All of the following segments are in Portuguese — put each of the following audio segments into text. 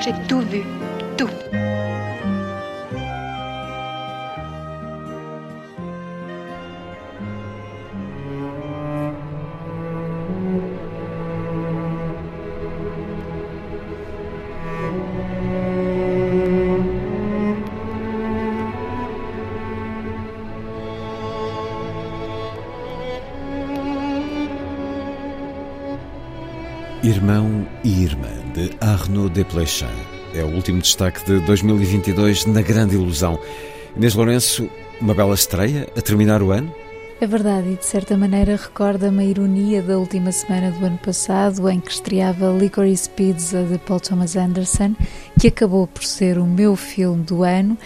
J'ai tout vu, tout. Irmão e Irmã, de Arnaud Desplechin. É o último destaque de 2022 na Grande Ilusão. Inês Lourenço, uma bela estreia a terminar o ano? É verdade, e de certa maneira recorda-me a ironia da última semana do ano passado, em que estreava Licorice Pizza de Paul Thomas Anderson, que acabou por ser o meu filme do ano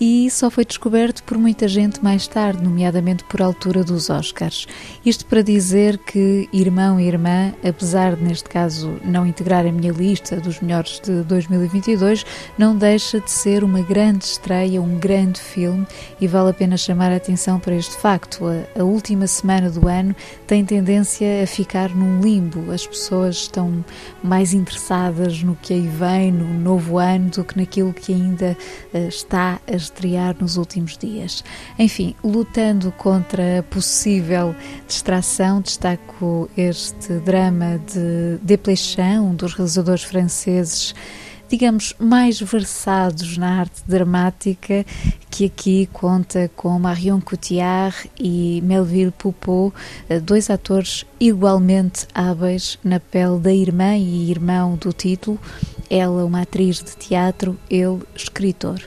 e só foi descoberto por muita gente mais tarde, nomeadamente por altura dos Oscars. Isto para dizer que Irmão e Irmã, apesar de neste caso não integrar a minha lista dos melhores de 2022, não deixa de ser uma grande estreia, um grande filme e vale a pena chamar a atenção para este facto. A, a última semana do ano tem tendência a ficar num limbo. As pessoas estão mais interessadas no que aí vem, no novo ano, do que naquilo que ainda uh, está a estrear nos últimos dias. Enfim, lutando contra a possível distração, destaco este drama de Desplechin, um dos realizadores franceses digamos, mais versados na arte dramática, que aqui conta com Marion Cotillard e Melville Poupeau, dois atores igualmente hábeis na pele da irmã e irmão do título, ela uma atriz de teatro, ele escritor.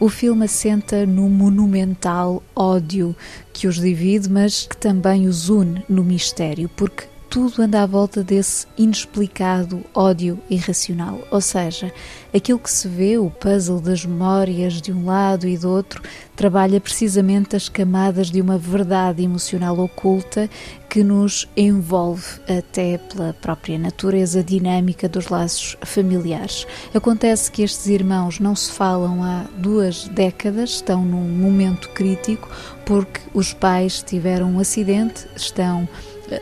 O filme assenta no monumental ódio que os divide, mas que também os une no mistério, porque tudo anda à volta desse inexplicado ódio irracional. Ou seja, aquilo que se vê, o puzzle das memórias de um lado e do outro, trabalha precisamente as camadas de uma verdade emocional oculta que nos envolve até pela própria natureza dinâmica dos laços familiares. Acontece que estes irmãos não se falam há duas décadas, estão num momento crítico porque os pais tiveram um acidente, estão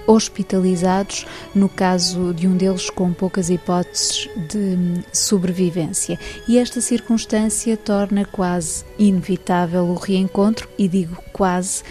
hospitalizados, no caso de um deles com poucas hipóteses de sobrevivência. E esta circunstância torna quase inevitável o reencontro, e digo quase,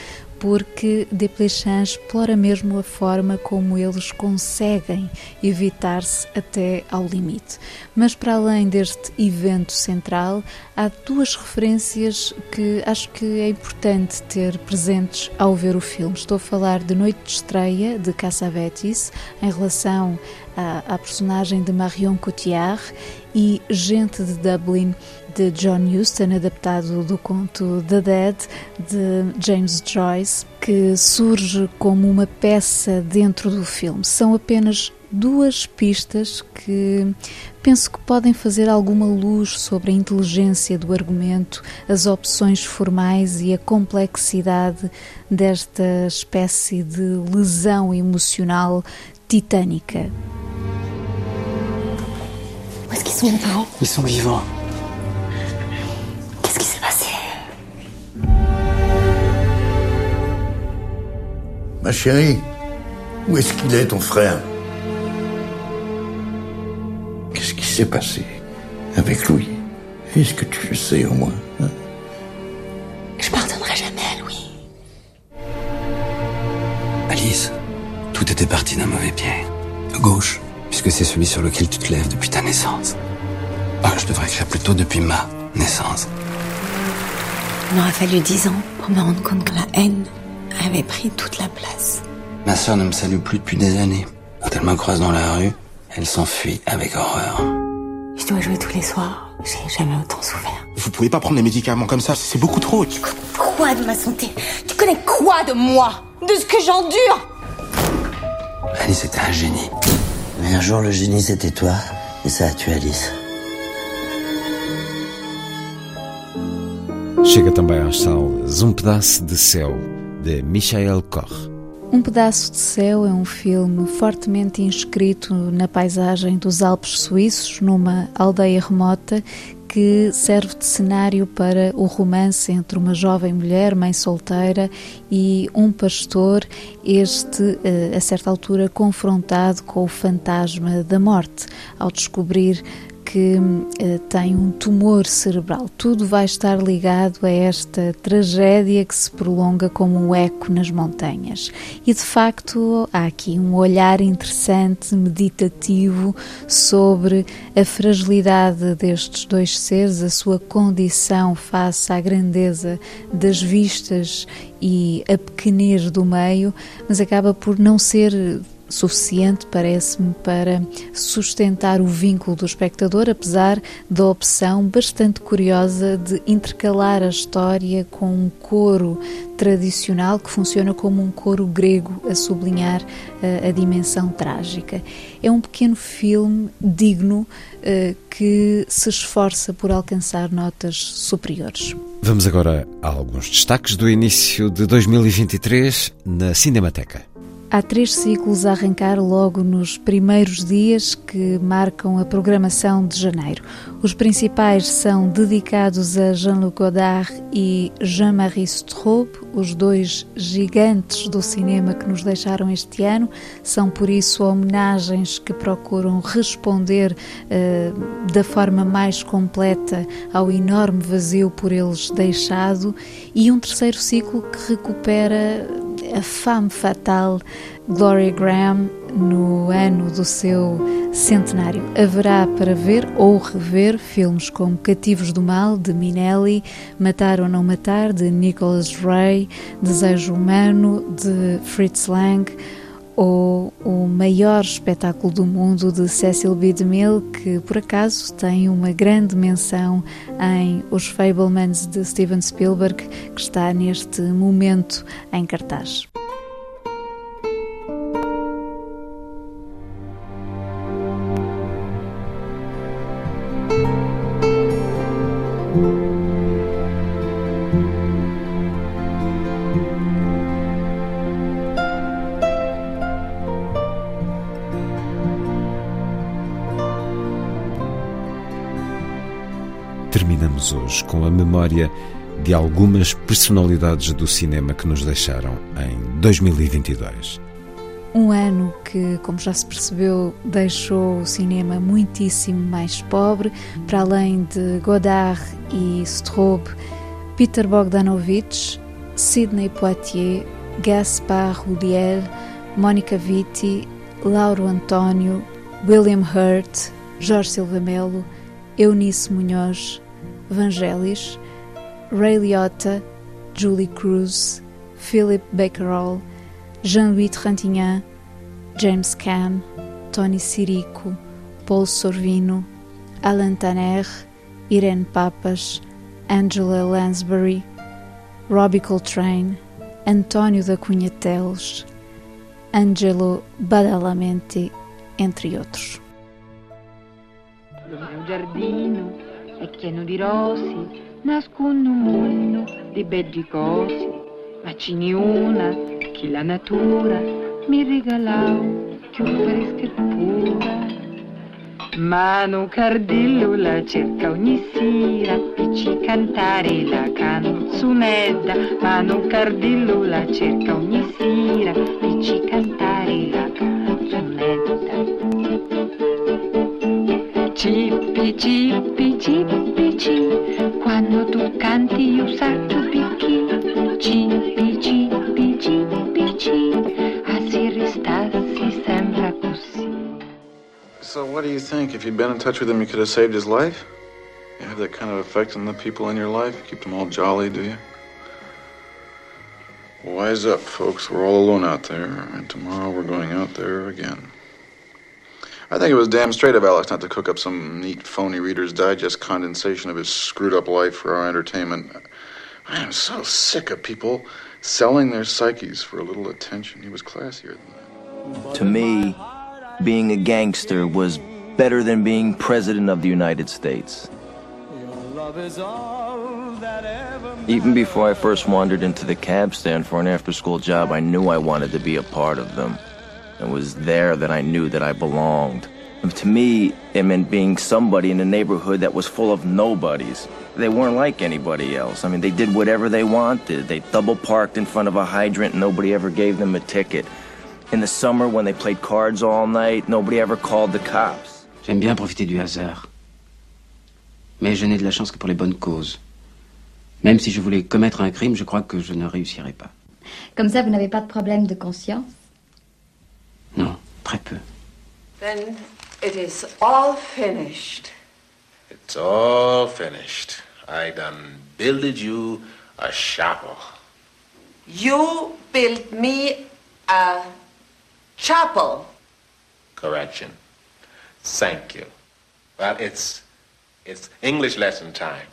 porque Desplechin explora mesmo a forma como eles conseguem evitar-se até ao limite. Mas para além deste evento central, há duas referências que acho que é importante ter presentes ao ver o filme. Estou a falar de Noite de Estreia, de Cassavetes, em relação à, à personagem de Marion Cotillard, e Gente de Dublin, de John Huston, adaptado do conto The Dead, de James Joyce, que surge como uma peça dentro do filme. São apenas duas pistas que penso que podem fazer alguma luz sobre a inteligência do argumento, as opções formais e a complexidade desta espécie de lesão emocional titânica. Où est-ce qu'ils sont, mes parents Ils sont vivants. Ma chérie, où est-ce qu'il est, ton frère? Qu'est-ce qui s'est passé avec Louis? Est-ce que tu le sais au moins hein? Je pardonnerai jamais à Louis. Alice, tout était parti d'un mauvais pied. De gauche, puisque c'est celui sur lequel tu te lèves depuis ta naissance. Ah, je devrais écrire plutôt depuis ma naissance. Il m'aura fallu dix ans pour me rendre compte que la haine avait pris toute la place. Ma sœur ne me salue plus depuis des années. Quand elle me croise dans la rue, elle s'enfuit avec horreur. Je dois jouer tous les soirs. J'ai jamais autant souffert. Vous pouvez pas prendre des médicaments comme ça, c'est beaucoup trop. Quoi de ma santé? Tu connais quoi de moi? De ce que j'endure? Alice était un génie. Mais un jour, le génie, c'était toi, et ça a tué Alice. Chega também às salas Um Pedaço de Céu, de Michael Koch. Um Pedaço de Céu é um filme fortemente inscrito na paisagem dos Alpes suíços, numa aldeia remota que serve de cenário para o romance entre uma jovem mulher, mãe solteira, e um pastor, este, eh, a certa altura, confrontado com o fantasma da morte, ao descobrir que uh, tem um tumor cerebral. Tudo vai estar ligado a esta tragédia que se prolonga como um eco nas montanhas. E de facto há aqui um olhar interessante, meditativo sobre a fragilidade destes dois seres, a sua condição face à grandeza das vistas e a pequenez do meio, mas acaba por não ser suficiente, parece-me, para sustentar o vínculo do espectador, apesar da opção bastante curiosa de intercalar a história com um coro tradicional que funciona como um coro grego a sublinhar uh, a dimensão trágica. É um pequeno filme digno uh, que se esforça por alcançar notas superiores. Vamos agora a alguns destaques do início de 2023 na Cinemateca. Há três ciclos a arrancar logo nos primeiros dias que marcam a programação de janeiro. Os principais são dedicados a Jean-Luc Godard e Jean-Marie Straub, os dois gigantes do cinema que nos deixaram este ano. São, por isso, homenagens que procuram responder uh, da forma mais completa ao enorme vazio por eles deixado. E um terceiro ciclo que recupera a fame fatal Gloria Graham no ano do seu centenário. Haverá para ver ou rever filmes como Cativos do Mal, de Minelli, Matar ou Não Matar, de Nicholas Ray, Desejo Humano, de Fritz Lang, ou o maior espetáculo do mundo de Cecil B. DeMille, que por acaso tem uma grande menção em Os Fablemans de Steven Spielberg, que está neste momento em cartaz. Hoje com a memória de algumas personalidades do cinema que nos deixaram em 2022. Um ano que, como já se percebeu, deixou o cinema muitíssimo mais pobre, para além de Godard e Straub, Peter Bogdanovich, Sidney Poitier, Gaspar Ulliel, Mónica Vitti, Lauro António, William Hurt, Jorge Silva Melo, Eunice Munhoz, Vangelis, Ray Liotta, Julie Cruz, Philip Bakerall, Jean-Louis Trintignant, James Caan, Tony Sirico, Paul Sorvino, Alan Tanner, Irene Papas, Angela Lansbury, Robbie Coltrane, António da Cunha Teles, Angelo Badalamenti, entre outros. È pieno di rosi, nasconde un mondo di begli cosi, ma ce n'è una che la natura mi regalò più fresca e pura. Mano Cardillo la cerca ogni sera e ci cantare la canzonetta. Mano Cardillo la cerca ogni sera e ci cantare do you think? If you'd been in touch with him, you could have saved his life? You have that kind of effect on the people in your life? You keep them all jolly, do you? Wise up, folks. We're all alone out there, and tomorrow we're going out there again. I think it was damn straight of Alex not to cook up some neat, phony Reader's Digest condensation of his screwed up life for our entertainment. I am so sick of people selling their psyches for a little attention. He was classier than that. To me, being a gangster was better than being president of the United States. Even before I first wandered into the cab stand for an after school job, I knew I wanted to be a part of them. It was there that I knew that I belonged. And to me, it meant being somebody in a neighborhood that was full of nobodies. They weren't like anybody else. I mean, they did whatever they wanted. They double parked in front of a hydrant, nobody ever gave them a ticket. In the summer, when they played cards all night, nobody ever called the cops. J'aime bien profiter du hasard. Mais je n'ai de la chance que pour les bonnes causes. Même si je voulais commettre un crime, je crois que je ne réussirais pas. Comme ça, vous n'avez pas de problème de conscience? Non, très peu. Then it is all finished. It's all finished. I done builded you a chapel. You built me a chapel. Correction. Thank you. Well, it's it's English lesson time.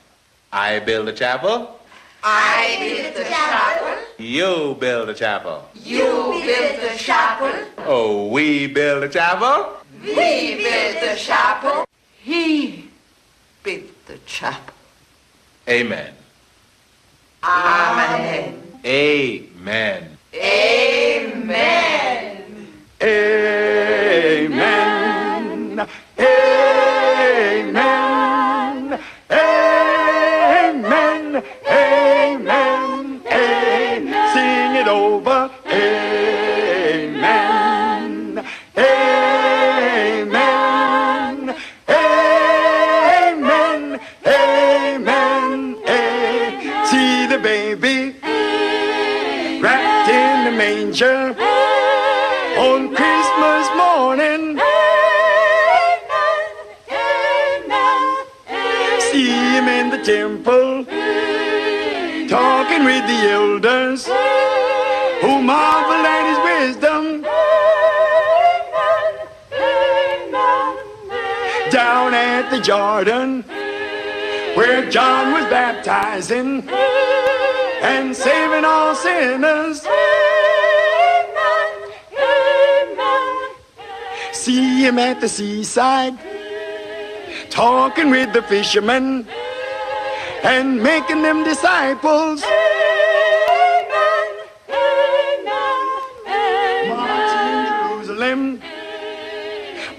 I build a chapel. I build the chapel. You build a chapel. You build the chapel. Oh, we build a chapel. We build the chapel. He built the chapel. Amen. Amen. Amen. Manger on Christmas morning. See him in the temple. Talking with the elders. Who marvel at his wisdom. Down at the Jordan where John was baptizing and saving all sinners. See him at the seaside, talking with the fishermen and making them disciples. Marching in Jerusalem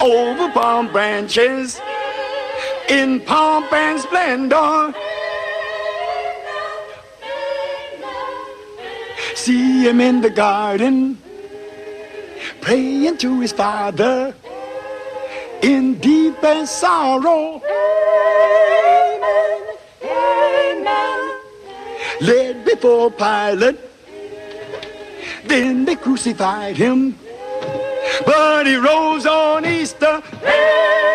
over palm branches in pomp and splendor. See him in the garden, praying to his father. In deep and sorrow. Led before Pilate, then they crucified him, but he rose on Easter. Amen,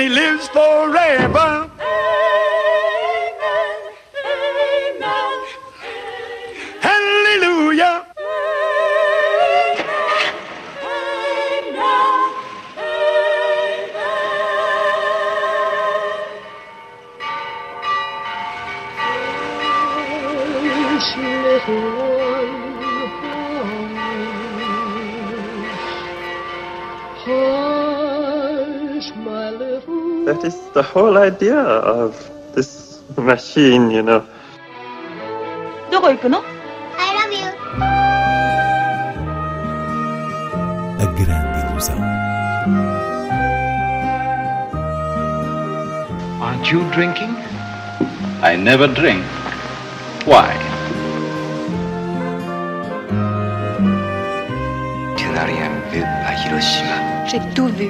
he lives forever. the whole idea of this machine, you know. どこ行くの I love you. A grande ilusão. Aren't you drinking? I never drink. Why? Tu n'as rien vu à Hiroshima. J'ai tout vu.